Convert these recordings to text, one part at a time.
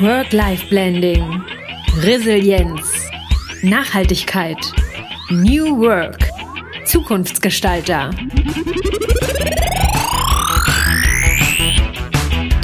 Work-Life-Blending, Resilienz, Nachhaltigkeit, New Work, Zukunftsgestalter.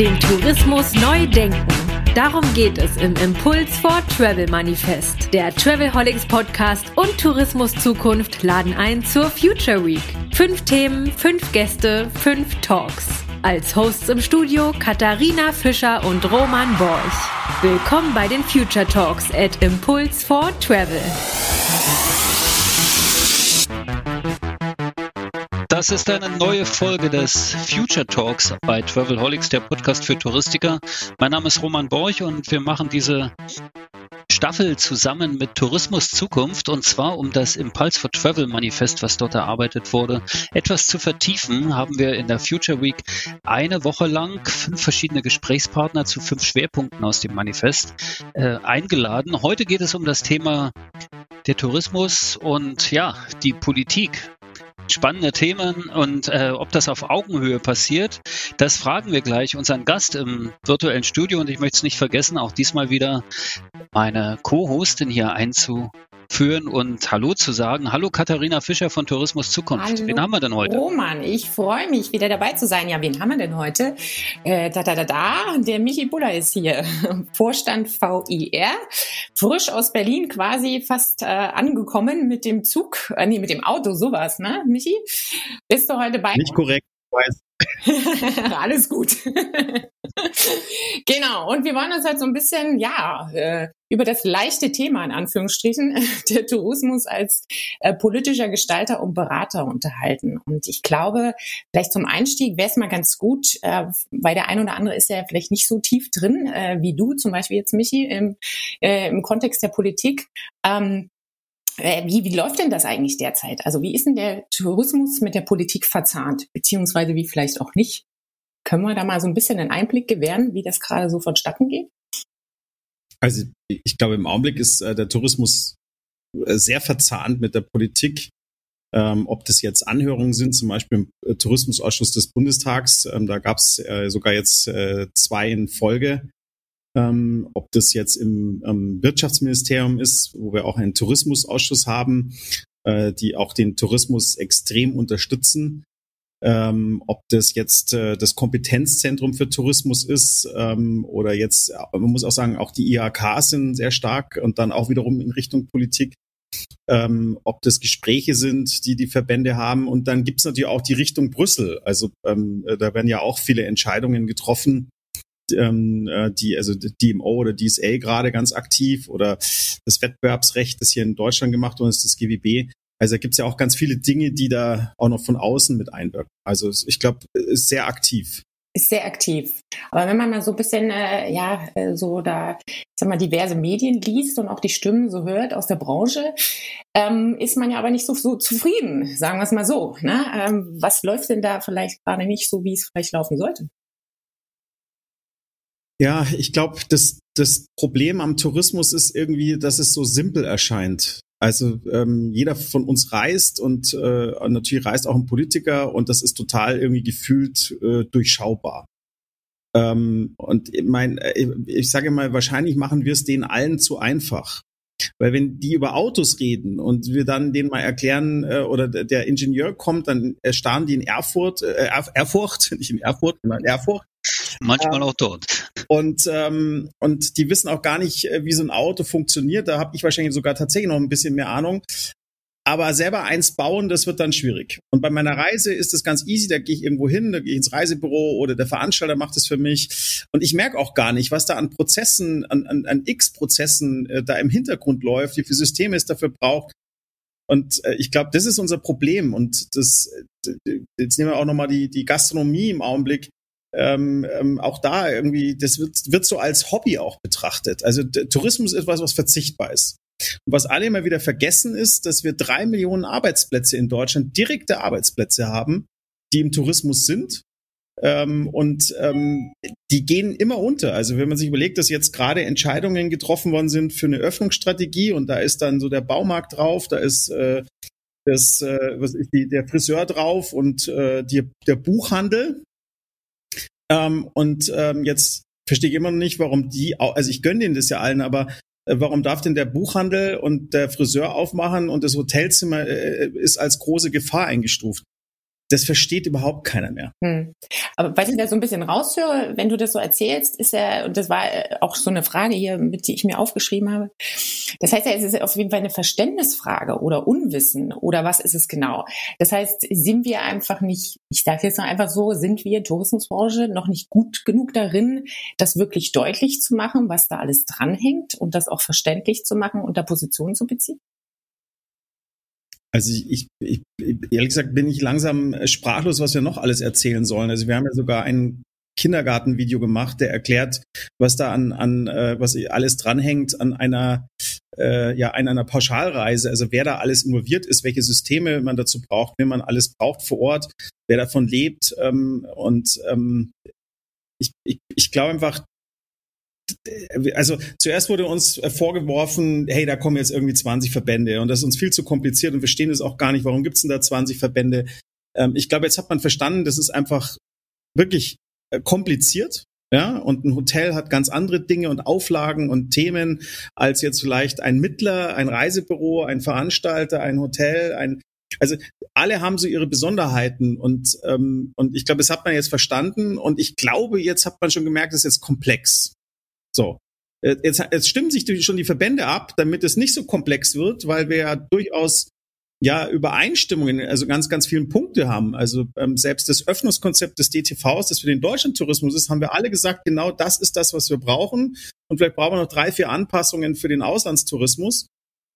Den Tourismus neu denken. Darum geht es im Impuls for Travel Manifest. Der Travelholics Podcast und Tourismus Zukunft laden ein zur Future Week. Fünf Themen, fünf Gäste, fünf Talks. Als Hosts im Studio Katharina Fischer und Roman Borch. Willkommen bei den Future Talks at Impulse for Travel. Das ist eine neue Folge des Future Talks bei Travelholics, der Podcast für Touristiker. Mein Name ist Roman Borch und wir machen diese Staffel zusammen mit Tourismus Zukunft und zwar um das Impulse for Travel Manifest, was dort erarbeitet wurde, etwas zu vertiefen, haben wir in der Future Week eine Woche lang fünf verschiedene Gesprächspartner zu fünf Schwerpunkten aus dem Manifest äh, eingeladen. Heute geht es um das Thema der Tourismus und ja, die Politik spannende Themen und äh, ob das auf Augenhöhe passiert, das fragen wir gleich unseren Gast im virtuellen Studio. Und ich möchte es nicht vergessen, auch diesmal wieder meine Co-Hostin hier einzu führen und Hallo zu sagen. Hallo Katharina Fischer von Tourismus Zukunft. Hallo, wen haben wir denn heute? Roman, ich freue mich, wieder dabei zu sein. Ja, wen haben wir denn heute? Äh, da, da, da, da, der Michi Buller ist hier. Vorstand VIR. Frisch aus Berlin quasi fast äh, angekommen mit dem Zug, äh, nee, mit dem Auto, sowas, ne, Michi? Bist du heute bei? Nicht korrekt, weiß. Alles gut. genau. Und wir wollen uns halt so ein bisschen, ja, äh, über das leichte Thema in Anführungsstrichen, der Tourismus als äh, politischer Gestalter und Berater unterhalten. Und ich glaube, vielleicht zum Einstieg wäre es mal ganz gut, äh, weil der ein oder andere ist ja vielleicht nicht so tief drin wie du, zum Beispiel jetzt Michi, im, im Kontext der Politik. Ähm, äh, wie, wie läuft denn das eigentlich derzeit? Also wie ist denn der Tourismus mit der Politik verzahnt? Beziehungsweise wie vielleicht auch nicht? Können wir da mal so ein bisschen einen Einblick gewähren, wie das gerade so vonstatten geht? Also ich glaube, im Augenblick ist äh, der Tourismus äh, sehr verzahnt mit der Politik. Ähm, ob das jetzt Anhörungen sind, zum Beispiel im äh, Tourismusausschuss des Bundestags, ähm, da gab es äh, sogar jetzt äh, zwei in Folge. Ähm, ob das jetzt im ähm, Wirtschaftsministerium ist, wo wir auch einen Tourismusausschuss haben, äh, die auch den Tourismus extrem unterstützen ähm, ob das jetzt äh, das Kompetenzzentrum für Tourismus ist ähm, oder jetzt, man muss auch sagen, auch die IHKs sind sehr stark und dann auch wiederum in Richtung Politik. Ähm, ob das Gespräche sind, die die Verbände haben. Und dann gibt es natürlich auch die Richtung Brüssel. Also ähm, da werden ja auch viele Entscheidungen getroffen, ähm, äh, die, also DMO oder DSA gerade ganz aktiv oder das Wettbewerbsrecht, das hier in Deutschland gemacht worden ist, das GWB. Also da gibt es ja auch ganz viele Dinge, die da auch noch von außen mit einwirken. Also ich glaube, ist sehr aktiv. Ist sehr aktiv. Aber wenn man mal so ein bisschen, äh, ja, äh, so da, ich sag mal, diverse Medien liest und auch die Stimmen so hört aus der Branche, ähm, ist man ja aber nicht so, so zufrieden, sagen wir es mal so. Ne? Ähm, was läuft denn da vielleicht gerade nicht so, wie es vielleicht laufen sollte? Ja, ich glaube, das, das Problem am Tourismus ist irgendwie, dass es so simpel erscheint. Also ähm, jeder von uns reist und äh, natürlich reist auch ein Politiker und das ist total irgendwie gefühlt äh, durchschaubar. Ähm, und ich mein, äh, ich sage mal, wahrscheinlich machen wir es denen allen zu einfach. Weil wenn die über Autos reden und wir dann denen mal erklären, äh, oder der Ingenieur kommt, dann erstarren die in Erfurt, äh, Erfurt, nicht in Erfurt, sondern in Erfurt. Manchmal auch dort. Und, ähm, und die wissen auch gar nicht, äh, wie so ein Auto funktioniert. Da habe ich wahrscheinlich sogar tatsächlich noch ein bisschen mehr Ahnung. Aber selber eins bauen, das wird dann schwierig. Und bei meiner Reise ist es ganz easy, da gehe ich irgendwo hin, da gehe ich ins Reisebüro oder der Veranstalter macht es für mich. Und ich merke auch gar nicht, was da an Prozessen, an, an, an X-Prozessen äh, da im Hintergrund läuft, wie viele Systeme es dafür braucht. Und äh, ich glaube, das ist unser Problem. Und das, äh, jetzt nehmen wir auch nochmal die, die Gastronomie im Augenblick ähm, ähm, auch da irgendwie, das wird, wird so als Hobby auch betrachtet. Also Tourismus ist etwas, was verzichtbar ist. Und was alle immer wieder vergessen ist, dass wir drei Millionen Arbeitsplätze in Deutschland, direkte Arbeitsplätze haben, die im Tourismus sind. Ähm, und ähm, die gehen immer unter. Also wenn man sich überlegt, dass jetzt gerade Entscheidungen getroffen worden sind für eine Öffnungsstrategie und da ist dann so der Baumarkt drauf, da ist äh, das, äh, was ist die, der Friseur drauf und äh, die, der Buchhandel, ähm, und ähm, jetzt verstehe ich immer noch nicht, warum die, also ich gönne denen das ja allen, aber äh, warum darf denn der Buchhandel und der Friseur aufmachen und das Hotelzimmer äh, ist als große Gefahr eingestuft? das versteht überhaupt keiner mehr. Hm. Aber was ich da so ein bisschen raushöre, wenn du das so erzählst, ist ja, und das war äh, auch so eine Frage hier, mit die ich mir aufgeschrieben habe. Das heißt ja, es ist auf jeden Fall eine Verständnisfrage oder Unwissen oder was ist es genau? Das heißt, sind wir einfach nicht, ich sage jetzt mal einfach so, sind wir Tourismusbranche noch nicht gut genug darin, das wirklich deutlich zu machen, was da alles dranhängt und das auch verständlich zu machen und da Positionen zu beziehen? Also ich, ich, ich, ehrlich gesagt bin ich langsam sprachlos, was wir noch alles erzählen sollen. Also wir haben ja sogar ein Kindergartenvideo gemacht, der erklärt, was da an, an äh, was alles dranhängt an einer äh, ja an einer Pauschalreise. Also wer da alles involviert ist, welche Systeme man dazu braucht, wenn man alles braucht vor Ort, wer davon lebt ähm, und ähm, ich, ich, ich glaube einfach, also zuerst wurde uns vorgeworfen, hey, da kommen jetzt irgendwie 20 Verbände und das ist uns viel zu kompliziert und wir verstehen es auch gar nicht, warum gibt's denn da 20 Verbände? Ähm, ich glaube, jetzt hat man verstanden, das ist einfach wirklich äh, kompliziert. Ja, und ein Hotel hat ganz andere Dinge und Auflagen und Themen als jetzt vielleicht ein Mittler, ein Reisebüro, ein Veranstalter, ein Hotel, ein also alle haben so ihre Besonderheiten und ähm, und ich glaube, das hat man jetzt verstanden und ich glaube, jetzt hat man schon gemerkt, es ist jetzt komplex. So. Äh, jetzt, jetzt stimmen sich schon die Verbände ab, damit es nicht so komplex wird, weil wir ja durchaus ja Übereinstimmungen, also ganz, ganz vielen Punkte haben. Also ähm, selbst das Öffnungskonzept des DTVs, das für den Deutschlandtourismus ist, haben wir alle gesagt, genau das ist das, was wir brauchen. Und vielleicht brauchen wir noch drei, vier Anpassungen für den Auslandstourismus.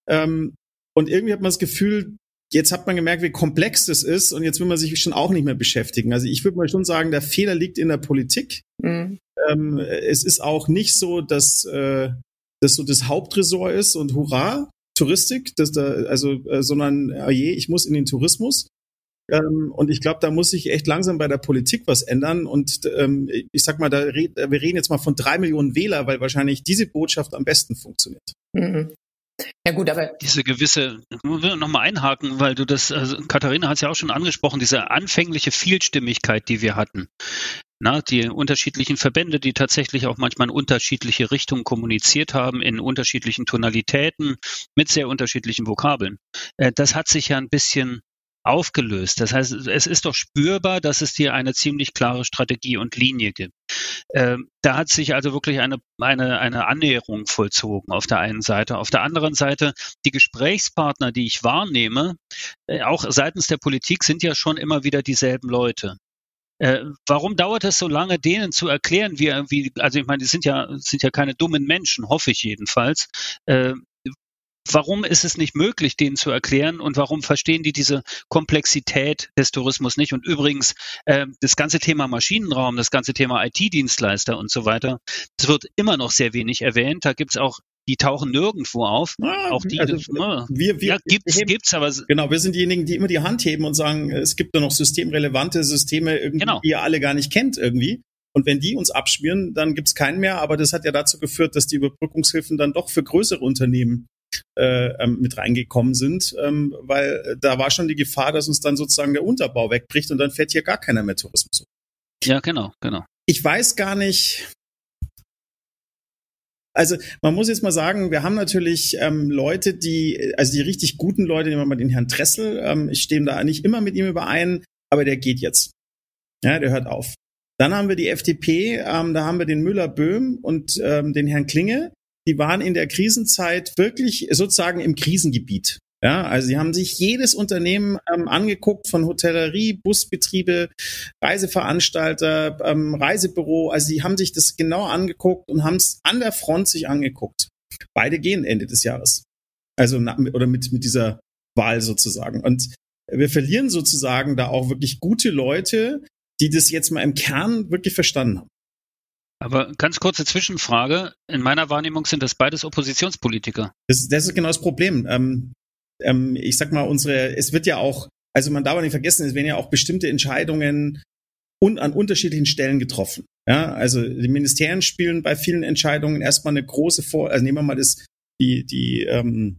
Ähm, und irgendwie hat man das Gefühl, jetzt hat man gemerkt, wie komplex das ist und jetzt will man sich schon auch nicht mehr beschäftigen. Also ich würde mal schon sagen, der Fehler liegt in der Politik. Mhm. Ähm, es ist auch nicht so, dass äh, das so das Hauptressort ist und hurra, Touristik, dass da, also, äh, sondern, oh je, ich muss in den Tourismus. Ähm, und ich glaube, da muss sich echt langsam bei der Politik was ändern. Und ähm, ich sag mal, da red, wir reden jetzt mal von drei Millionen Wähler, weil wahrscheinlich diese Botschaft am besten funktioniert. Mhm. Ja gut, aber diese gewisse, will noch mal einhaken, weil du das, also Katharina hat es ja auch schon angesprochen, diese anfängliche Vielstimmigkeit, die wir hatten. Na, die unterschiedlichen Verbände, die tatsächlich auch manchmal in unterschiedliche Richtungen kommuniziert haben, in unterschiedlichen Tonalitäten, mit sehr unterschiedlichen Vokabeln. Äh, das hat sich ja ein bisschen aufgelöst. Das heißt, es ist doch spürbar, dass es hier eine ziemlich klare Strategie und Linie gibt. Ähm, da hat sich also wirklich eine, eine, eine Annäherung vollzogen auf der einen Seite. Auf der anderen Seite, die Gesprächspartner, die ich wahrnehme, äh, auch seitens der Politik, sind ja schon immer wieder dieselben Leute. Äh, warum dauert es so lange, denen zu erklären, wie, wie also ich meine, die sind ja, sind ja keine dummen Menschen, hoffe ich jedenfalls, äh, Warum ist es nicht möglich, denen zu erklären und warum verstehen die diese Komplexität des Tourismus nicht? Und übrigens, äh, das ganze Thema Maschinenraum, das ganze Thema IT-Dienstleister und so weiter, das wird immer noch sehr wenig erwähnt. Da gibt's auch die tauchen nirgendwo auf. Ah, auch die, also, ah, wir, wir, ja, gibt's, heben, gibt's, aber genau, wir sind diejenigen, die immer die Hand heben und sagen, es gibt da noch systemrelevante Systeme, genau. die ihr alle gar nicht kennt irgendwie. Und wenn die uns abschmieren, dann gibt's keinen mehr. Aber das hat ja dazu geführt, dass die Überbrückungshilfen dann doch für größere Unternehmen äh, ähm, mit reingekommen sind, ähm, weil da war schon die Gefahr, dass uns dann sozusagen der Unterbau wegbricht und dann fährt hier gar keiner mehr Tourismus. Ja, genau, genau. Ich weiß gar nicht, also man muss jetzt mal sagen, wir haben natürlich ähm, Leute, die, also die richtig guten Leute, nehmen wir mal den Herrn Dressel, ähm, ich stehe da nicht immer mit ihm überein, aber der geht jetzt. Ja, der hört auf. Dann haben wir die FDP, ähm, da haben wir den Müller-Böhm und ähm, den Herrn Klinge die waren in der Krisenzeit wirklich sozusagen im Krisengebiet. Ja, also sie haben sich jedes Unternehmen ähm, angeguckt, von Hotellerie, Busbetriebe, Reiseveranstalter, ähm, Reisebüro. Also sie haben sich das genau angeguckt und haben es an der Front sich angeguckt. Beide gehen Ende des Jahres. Also oder mit mit dieser Wahl sozusagen. Und wir verlieren sozusagen da auch wirklich gute Leute, die das jetzt mal im Kern wirklich verstanden haben. Aber ganz kurze Zwischenfrage. In meiner Wahrnehmung sind das beides Oppositionspolitiker. Das, das ist genau das Problem. Ähm, ähm, ich sag mal, unsere, es wird ja auch, also man darf nicht vergessen, es werden ja auch bestimmte Entscheidungen un, an unterschiedlichen Stellen getroffen. Ja, also die Ministerien spielen bei vielen Entscheidungen erstmal eine große Vor, also nehmen wir mal das, die, die, ähm,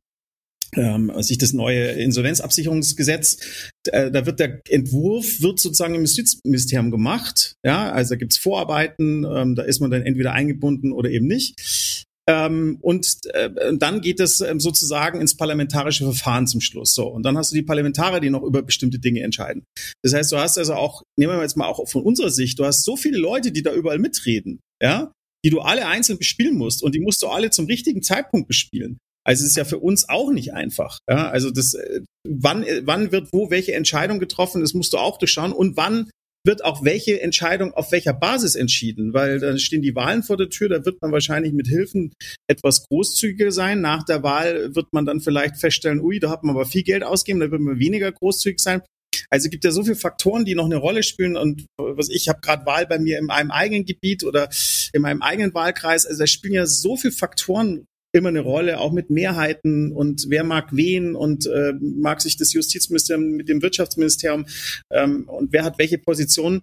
ähm, sich das neue Insolvenzabsicherungsgesetz, äh, da wird der Entwurf wird sozusagen im Justizministerium gemacht. Ja, also da gibt's Vorarbeiten, ähm, da ist man dann entweder eingebunden oder eben nicht. Ähm, und äh, dann geht es ähm, sozusagen ins parlamentarische Verfahren zum Schluss. So, und dann hast du die Parlamentarier, die noch über bestimmte Dinge entscheiden. Das heißt, du hast also auch, nehmen wir jetzt mal auch von unserer Sicht, du hast so viele Leute, die da überall mitreden, ja, die du alle einzeln bespielen musst und die musst du alle zum richtigen Zeitpunkt bespielen. Also es ist ja für uns auch nicht einfach. Ja, also das, äh, wann, äh, wann wird wo welche Entscheidung getroffen, das musst du auch durchschauen und wann wird auch welche Entscheidung auf welcher Basis entschieden, weil dann stehen die Wahlen vor der Tür, da wird man wahrscheinlich mit Hilfen etwas großzügiger sein. Nach der Wahl wird man dann vielleicht feststellen, ui, da hat man aber viel Geld ausgegeben, da wird man weniger großzügig sein. Also gibt ja so viele Faktoren, die noch eine Rolle spielen und was ich habe gerade Wahl bei mir in meinem eigenen Gebiet oder in meinem eigenen Wahlkreis. Also da spielen ja so viele Faktoren immer eine Rolle, auch mit Mehrheiten und wer mag wen und äh, mag sich das Justizministerium mit dem Wirtschaftsministerium ähm, und wer hat welche Position.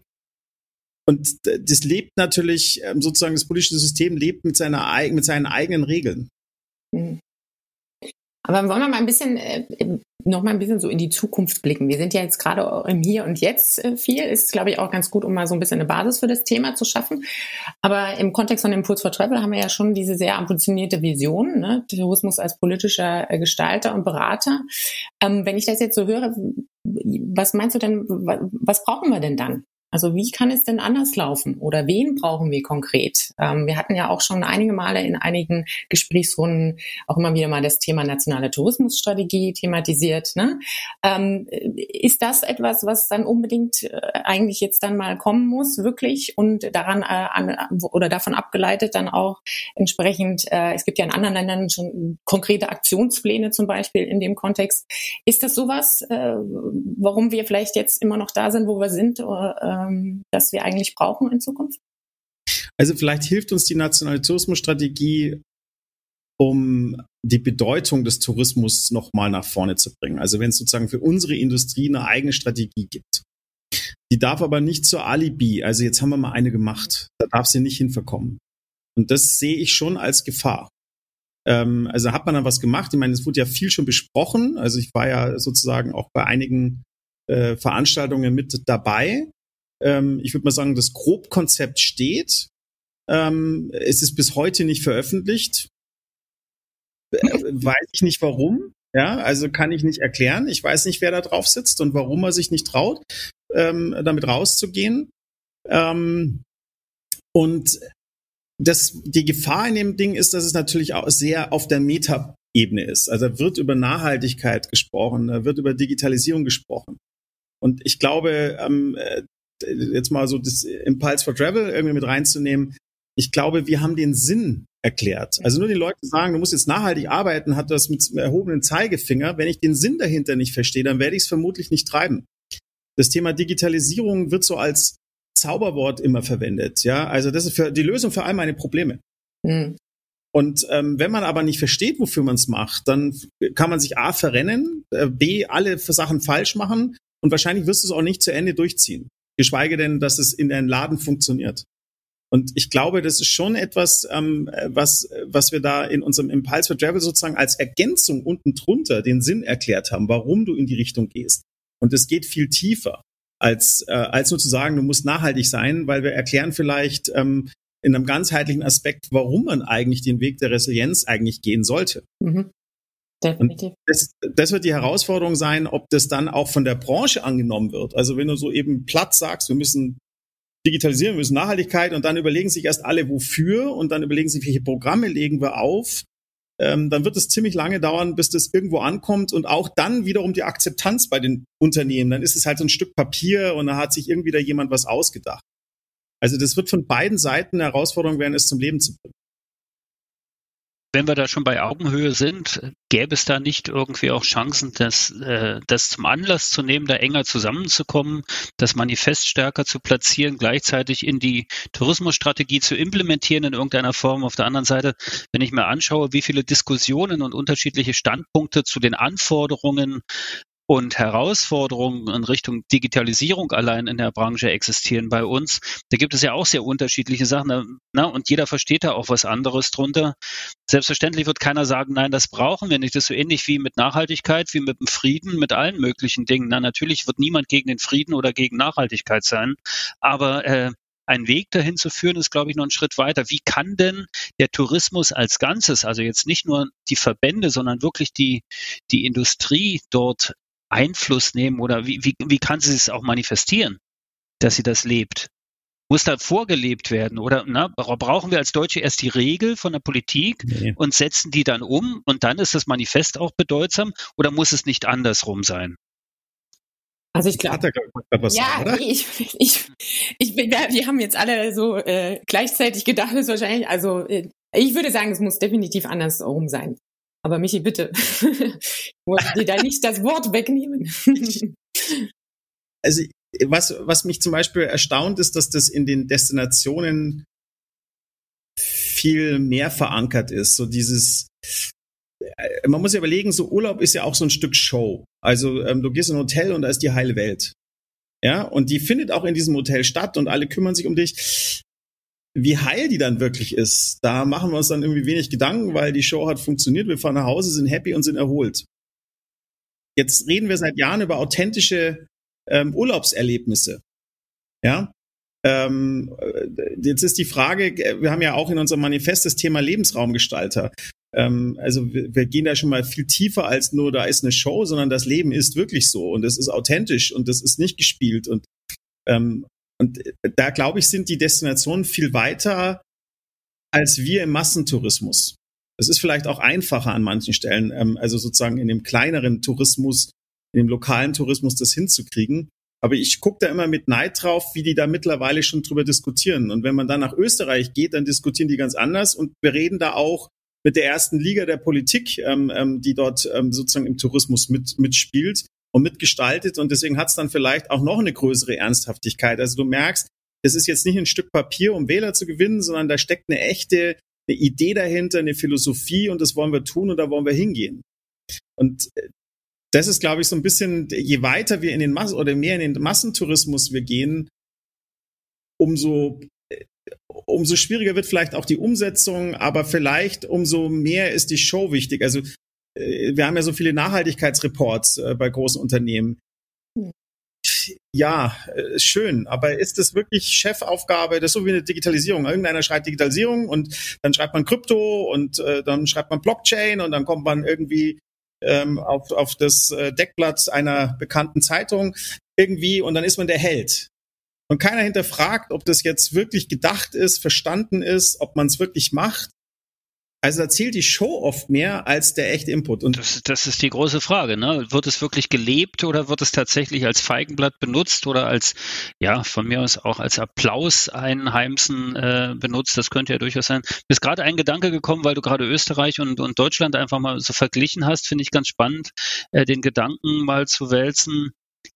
Und das lebt natürlich, ähm, sozusagen das politische System lebt mit, seiner, mit seinen eigenen Regeln. Mhm. Aber wollen wir mal ein bisschen äh, noch mal ein bisschen so in die Zukunft blicken. Wir sind ja jetzt gerade im Hier und Jetzt äh, viel, ist glaube ich auch ganz gut, um mal so ein bisschen eine Basis für das Thema zu schaffen. Aber im Kontext von Impulse for Travel haben wir ja schon diese sehr ambitionierte Vision, ne? Tourismus als politischer äh, Gestalter und Berater. Ähm, wenn ich das jetzt so höre, was meinst du denn, was brauchen wir denn dann? Also wie kann es denn anders laufen oder wen brauchen wir konkret? Ähm, wir hatten ja auch schon einige Male in einigen Gesprächsrunden auch immer wieder mal das Thema nationale Tourismusstrategie thematisiert. Ne? Ähm, ist das etwas, was dann unbedingt äh, eigentlich jetzt dann mal kommen muss, wirklich und daran äh, an, oder davon abgeleitet dann auch entsprechend, äh, es gibt ja in anderen Ländern schon konkrete Aktionspläne zum Beispiel in dem Kontext. Ist das sowas, äh, warum wir vielleicht jetzt immer noch da sind, wo wir sind? Oder, ähm, das wir eigentlich brauchen in Zukunft? Also vielleicht hilft uns die nationale Tourismusstrategie, um die Bedeutung des Tourismus nochmal nach vorne zu bringen. Also wenn es sozusagen für unsere Industrie eine eigene Strategie gibt. Die darf aber nicht zur Alibi. Also jetzt haben wir mal eine gemacht. Da darf sie nicht hinverkommen. Und das sehe ich schon als Gefahr. Ähm, also hat man dann was gemacht. Ich meine, es wurde ja viel schon besprochen. Also ich war ja sozusagen auch bei einigen äh, Veranstaltungen mit dabei. Ähm, ich würde mal sagen, das Grobkonzept steht. Ähm, es ist bis heute nicht veröffentlicht. Äh, weiß ich nicht warum. Ja, also kann ich nicht erklären. Ich weiß nicht, wer da drauf sitzt und warum er sich nicht traut, ähm, damit rauszugehen. Ähm, und das, die Gefahr in dem Ding ist, dass es natürlich auch sehr auf der Meta-Ebene ist. Also wird über Nachhaltigkeit gesprochen, da wird über Digitalisierung gesprochen. Und ich glaube, ähm, äh, jetzt mal so das Impulse for Travel irgendwie mit reinzunehmen, ich glaube, wir haben den Sinn erklärt. Also nur die Leute sagen, du musst jetzt nachhaltig arbeiten, hat das mit erhobenen Zeigefinger. Wenn ich den Sinn dahinter nicht verstehe, dann werde ich es vermutlich nicht treiben. Das Thema Digitalisierung wird so als Zauberwort immer verwendet. Ja, also das ist für die Lösung für all meine Probleme. Mhm. Und ähm, wenn man aber nicht versteht, wofür man es macht, dann kann man sich A verrennen, äh, B alle Sachen falsch machen und wahrscheinlich wirst du es auch nicht zu Ende durchziehen geschweige denn, dass es in einem Laden funktioniert. Und ich glaube, das ist schon etwas, ähm, was, was wir da in unserem Impulse for Travel sozusagen als Ergänzung unten drunter den Sinn erklärt haben, warum du in die Richtung gehst. Und es geht viel tiefer als, äh, als nur zu sagen, du musst nachhaltig sein, weil wir erklären vielleicht ähm, in einem ganzheitlichen Aspekt, warum man eigentlich den Weg der Resilienz eigentlich gehen sollte. Mhm. Definitiv. Das, das, wird die Herausforderung sein, ob das dann auch von der Branche angenommen wird. Also wenn du so eben platt sagst, wir müssen digitalisieren, wir müssen Nachhaltigkeit und dann überlegen sich erst alle wofür und dann überlegen sich, welche Programme legen wir auf, ähm, dann wird es ziemlich lange dauern, bis das irgendwo ankommt und auch dann wiederum die Akzeptanz bei den Unternehmen. Dann ist es halt so ein Stück Papier und da hat sich irgendwie da jemand was ausgedacht. Also das wird von beiden Seiten eine Herausforderung werden, es zum Leben zu bringen wenn wir da schon bei Augenhöhe sind, gäbe es da nicht irgendwie auch Chancen, das, äh, das zum Anlass zu nehmen, da enger zusammenzukommen, das Manifest stärker zu platzieren, gleichzeitig in die Tourismusstrategie zu implementieren in irgendeiner Form. Auf der anderen Seite, wenn ich mir anschaue, wie viele Diskussionen und unterschiedliche Standpunkte zu den Anforderungen und Herausforderungen in Richtung Digitalisierung allein in der Branche existieren bei uns. Da gibt es ja auch sehr unterschiedliche Sachen. Ne? Und jeder versteht da auch was anderes drunter. Selbstverständlich wird keiner sagen, nein, das brauchen wir nicht. Das ist so ähnlich wie mit Nachhaltigkeit, wie mit dem Frieden, mit allen möglichen Dingen. Na, natürlich wird niemand gegen den Frieden oder gegen Nachhaltigkeit sein. Aber äh, ein Weg dahin zu führen, ist, glaube ich, noch ein Schritt weiter. Wie kann denn der Tourismus als Ganzes, also jetzt nicht nur die Verbände, sondern wirklich die, die Industrie dort Einfluss nehmen oder wie, wie, wie kann sie es auch manifestieren, dass sie das lebt? Muss da vorgelebt werden oder na, brauchen wir als Deutsche erst die Regel von der Politik nee. und setzen die dann um und dann ist das Manifest auch bedeutsam oder muss es nicht andersrum sein? Also ich glaube, ja, sagen, ich, ich, ich, bin, wir haben jetzt alle so äh, gleichzeitig gedacht, ist wahrscheinlich, also äh, ich würde sagen, es muss definitiv andersrum sein. Aber Michi, bitte, wollte dir da nicht das Wort wegnehmen. also was, was mich zum Beispiel erstaunt, ist, dass das in den Destinationen viel mehr verankert ist. So dieses, äh, man muss ja überlegen, so Urlaub ist ja auch so ein Stück Show. Also ähm, du gehst in ein Hotel und da ist die heile Welt. Ja, und die findet auch in diesem Hotel statt und alle kümmern sich um dich. Wie heil die dann wirklich ist, da machen wir uns dann irgendwie wenig Gedanken, weil die Show hat funktioniert. Wir fahren nach Hause, sind happy und sind erholt. Jetzt reden wir seit Jahren über authentische ähm, Urlaubserlebnisse. Ja, ähm, äh, jetzt ist die Frage, wir haben ja auch in unserem Manifest das Thema Lebensraumgestalter. Ähm, also wir, wir, gehen da schon mal viel tiefer als nur, da ist eine Show, sondern das Leben ist wirklich so und es ist authentisch und das ist nicht gespielt und ähm, und da glaube ich, sind die Destinationen viel weiter als wir im Massentourismus. Es ist vielleicht auch einfacher an manchen Stellen, ähm, also sozusagen in dem kleineren Tourismus, in dem lokalen Tourismus das hinzukriegen. Aber ich gucke da immer mit Neid drauf, wie die da mittlerweile schon drüber diskutieren. Und wenn man dann nach Österreich geht, dann diskutieren die ganz anders. Und wir reden da auch mit der ersten Liga der Politik, ähm, ähm, die dort ähm, sozusagen im Tourismus mit, mitspielt und mitgestaltet. Und deswegen hat es dann vielleicht auch noch eine größere Ernsthaftigkeit. Also du merkst, es ist jetzt nicht ein Stück Papier, um Wähler zu gewinnen, sondern da steckt eine echte eine Idee dahinter, eine Philosophie und das wollen wir tun und da wollen wir hingehen. Und äh, das ist, glaube ich, so ein bisschen, je weiter wir in den Massen oder mehr in den Massentourismus wir gehen, umso umso schwieriger wird vielleicht auch die Umsetzung, aber vielleicht umso mehr ist die Show wichtig. Also äh, wir haben ja so viele Nachhaltigkeitsreports äh, bei großen Unternehmen. Ja, äh, schön, aber ist das wirklich Chefaufgabe? Das ist so wie eine Digitalisierung. Irgendeiner schreibt Digitalisierung und dann schreibt man Krypto und äh, dann schreibt man Blockchain und dann kommt man irgendwie ähm, auf, auf das Deckblatt einer bekannten Zeitung irgendwie und dann ist man der Held und keiner hinterfragt, ob das jetzt wirklich gedacht ist, verstanden ist, ob man es wirklich macht. Also da zählt die Show oft mehr als der echte Input. Und das, das ist die große Frage. Ne? Wird es wirklich gelebt oder wird es tatsächlich als Feigenblatt benutzt oder als, ja, von mir aus auch als Applaus einheimsen äh, benutzt? Das könnte ja durchaus sein. Mir ist gerade ein Gedanke gekommen, weil du gerade Österreich und, und Deutschland einfach mal so verglichen hast, finde ich ganz spannend, äh, den Gedanken mal zu wälzen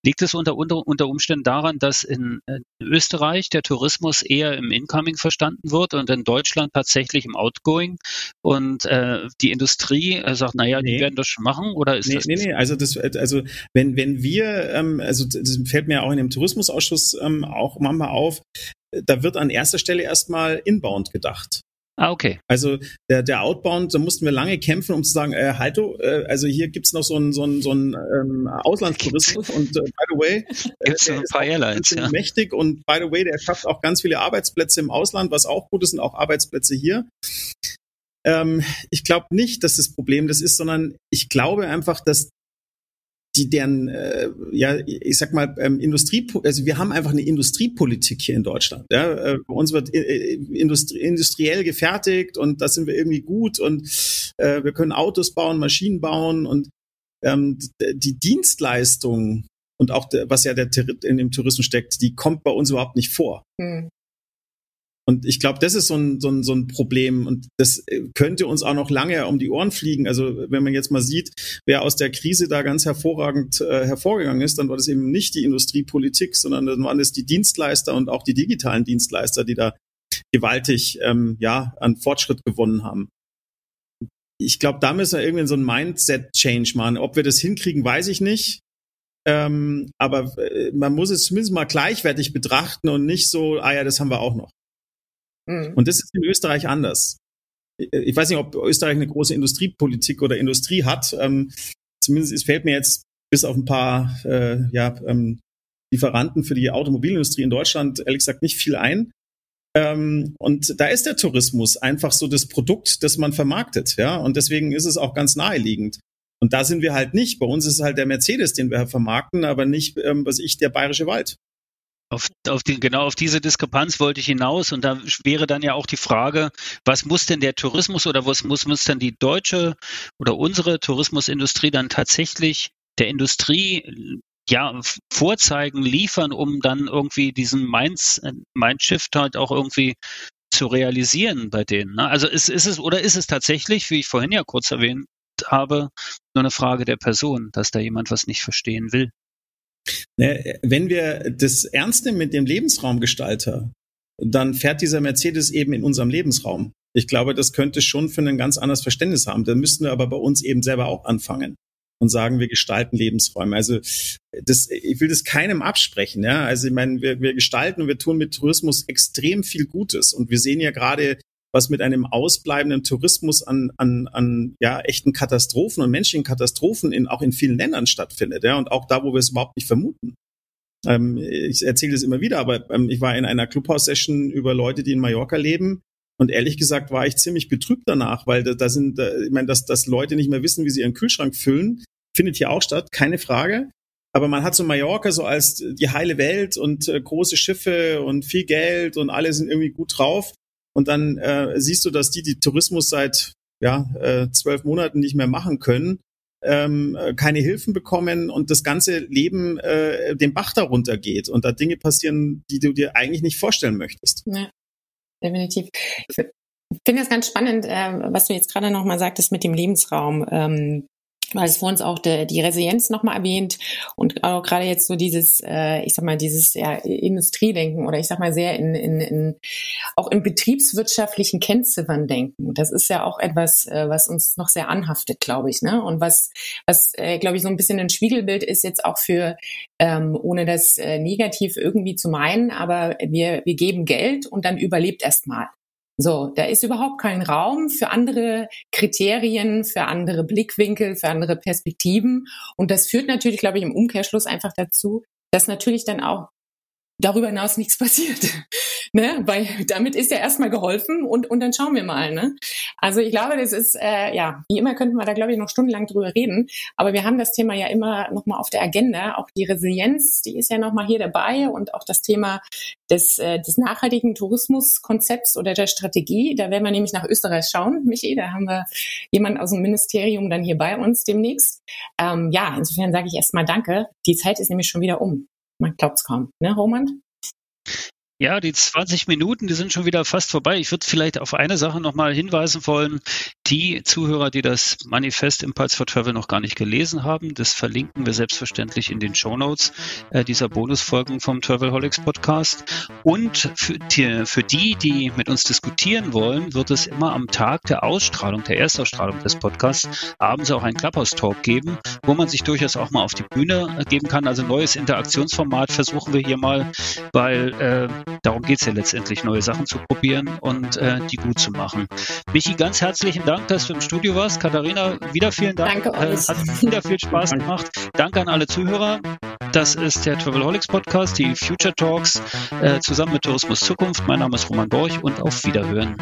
Liegt es unter, unter, unter Umständen daran, dass in, in Österreich der Tourismus eher im Incoming verstanden wird und in Deutschland tatsächlich im Outgoing und äh, die Industrie äh, sagt, naja, nee. die werden das schon machen oder ist nee, das? Nee, nee, also das, also wenn, wenn wir, ähm, also das fällt mir auch in dem Tourismusausschuss ähm, auch manchmal auf, da wird an erster Stelle erstmal inbound gedacht. Ah, okay. Also der, der Outbound, da mussten wir lange kämpfen, um zu sagen, äh, Halto, äh, also hier gibt's noch so einen so einen, so einen ähm, Auslandstourismus und äh, by the way, äh, gibt's äh, ein paar Airlines, ja. mächtig und by the way, der schafft auch ganz viele Arbeitsplätze im Ausland, was auch gut ist, und auch Arbeitsplätze hier. Ähm, ich glaube nicht, dass das Problem das ist, sondern ich glaube einfach, dass die deren, äh, ja, ich sag mal, ähm, Industrie, also wir haben einfach eine Industriepolitik hier in Deutschland. Ja? Äh, bei uns wird äh, äh, industri industriell gefertigt und da sind wir irgendwie gut und äh, wir können Autos bauen, Maschinen bauen und ähm, die Dienstleistung und auch der, was ja der, in dem Tourismus steckt, die kommt bei uns überhaupt nicht vor. Hm. Und ich glaube, das ist so ein, so, ein, so ein Problem und das äh, könnte uns auch noch lange um die Ohren fliegen. Also wenn man jetzt mal sieht, wer aus der Krise da ganz hervorragend äh, hervorgegangen ist, dann war das eben nicht die Industriepolitik, sondern dann waren es die Dienstleister und auch die digitalen Dienstleister, die da gewaltig ähm, ja an Fortschritt gewonnen haben. Ich glaube, da müssen wir irgendwie so ein Mindset-Change machen. Ob wir das hinkriegen, weiß ich nicht. Ähm, aber äh, man muss es zumindest mal gleichwertig betrachten und nicht so, ah ja, das haben wir auch noch. Mhm. Und das ist in Österreich anders. Ich weiß nicht, ob Österreich eine große Industriepolitik oder Industrie hat. Ähm, zumindest es fällt mir jetzt bis auf ein paar äh, ja, ähm, Lieferanten für die Automobilindustrie in Deutschland ehrlich gesagt nicht viel ein. Ähm, und da ist der Tourismus einfach so das Produkt, das man vermarktet, ja. Und deswegen ist es auch ganz naheliegend. Und da sind wir halt nicht. Bei uns ist es halt der Mercedes, den wir vermarkten, aber nicht, ähm, was ich, der bayerische Wald. Auf, auf die, genau auf diese Diskrepanz wollte ich hinaus und da wäre dann ja auch die Frage, was muss denn der Tourismus oder was muss, muss denn die deutsche oder unsere Tourismusindustrie dann tatsächlich der Industrie ja, vorzeigen, liefern, um dann irgendwie diesen Minds, Mindshift halt auch irgendwie zu realisieren bei denen. Ne? Also ist, ist es oder ist es tatsächlich, wie ich vorhin ja kurz erwähnt habe, nur eine Frage der Person, dass da jemand was nicht verstehen will? Ne, wenn wir das ernst nehmen mit dem Lebensraumgestalter, dann fährt dieser Mercedes eben in unserem Lebensraum. Ich glaube, das könnte schon für ein ganz anderes Verständnis haben. Da müssten wir aber bei uns eben selber auch anfangen und sagen, wir gestalten Lebensräume. Also das, ich will das keinem absprechen. Ja? Also ich meine, wir, wir gestalten und wir tun mit Tourismus extrem viel Gutes. Und wir sehen ja gerade, was mit einem ausbleibenden Tourismus an, an, an ja, echten Katastrophen und menschlichen Katastrophen in, auch in vielen Ländern stattfindet. Ja? Und auch da, wo wir es überhaupt nicht vermuten. Ähm, ich erzähle das immer wieder, aber ähm, ich war in einer Clubhouse-Session über Leute, die in Mallorca leben und ehrlich gesagt war ich ziemlich betrübt danach, weil da, da sind, da, ich meine, dass, dass Leute nicht mehr wissen, wie sie ihren Kühlschrank füllen, findet hier auch statt, keine Frage. Aber man hat so Mallorca so als die heile Welt und äh, große Schiffe und viel Geld und alle sind irgendwie gut drauf. Und dann äh, siehst du, dass die, die Tourismus seit ja, äh, zwölf Monaten nicht mehr machen können, ähm, keine Hilfen bekommen und das ganze Leben äh, den Bach darunter geht und da Dinge passieren, die du dir eigentlich nicht vorstellen möchtest. Ja definitiv. Ich finde das ganz spannend, äh, was du jetzt gerade nochmal sagtest mit dem Lebensraum. Ähm, weil es vor uns auch de, die Resilienz nochmal erwähnt und auch gerade jetzt so dieses, äh, ich sag mal, dieses ja, Industriedenken oder ich sag mal sehr in, in, in auch in betriebswirtschaftlichen Kennziffern denken. Das ist ja auch etwas, äh, was uns noch sehr anhaftet, glaube ich, ne? Und was, was äh, glaube ich, so ein bisschen ein Spiegelbild ist jetzt auch für, ähm, ohne das äh, negativ irgendwie zu meinen, aber wir, wir geben Geld und dann überlebt erst mal. So, da ist überhaupt kein Raum für andere Kriterien, für andere Blickwinkel, für andere Perspektiven. Und das führt natürlich, glaube ich, im Umkehrschluss einfach dazu, dass natürlich dann auch darüber hinaus nichts passiert. ne? Weil damit ist ja erstmal geholfen und, und dann schauen wir mal. Ne? Also ich glaube, das ist, äh, ja, wie immer könnten wir da, glaube ich, noch stundenlang drüber reden. Aber wir haben das Thema ja immer nochmal auf der Agenda. Auch die Resilienz, die ist ja nochmal hier dabei und auch das Thema des, äh, des nachhaltigen Tourismuskonzepts oder der Strategie. Da werden wir nämlich nach Österreich schauen, Michi. Da haben wir jemanden aus dem Ministerium dann hier bei uns demnächst. Ähm, ja, insofern sage ich erstmal Danke. Die Zeit ist nämlich schon wieder um. Man es kaum, ne, Roman? Ja, die 20 Minuten, die sind schon wieder fast vorbei. Ich würde vielleicht auf eine Sache nochmal hinweisen wollen. Die Zuhörer, die das Manifest Impulse for Travel noch gar nicht gelesen haben, das verlinken wir selbstverständlich in den Show Notes äh, dieser Bonusfolgen vom Travelholics Podcast. Und für die, für die, die mit uns diskutieren wollen, wird es immer am Tag der Ausstrahlung, der Erstausstrahlung des Podcasts, abends auch einen Clubhouse-Talk geben, wo man sich durchaus auch mal auf die Bühne äh, geben kann. Also neues Interaktionsformat versuchen wir hier mal, weil äh, Darum geht es ja letztendlich, neue Sachen zu probieren und äh, die gut zu machen. Michi, ganz herzlichen Dank, dass du im Studio warst. Katharina, wieder vielen Dank. Danke euch. Äh, hat wieder viel Spaß gemacht. Danke an alle Zuhörer. Das ist der Travelholics Podcast, die Future Talks, äh, zusammen mit Tourismus Zukunft. Mein Name ist Roman Borch und auf Wiederhören.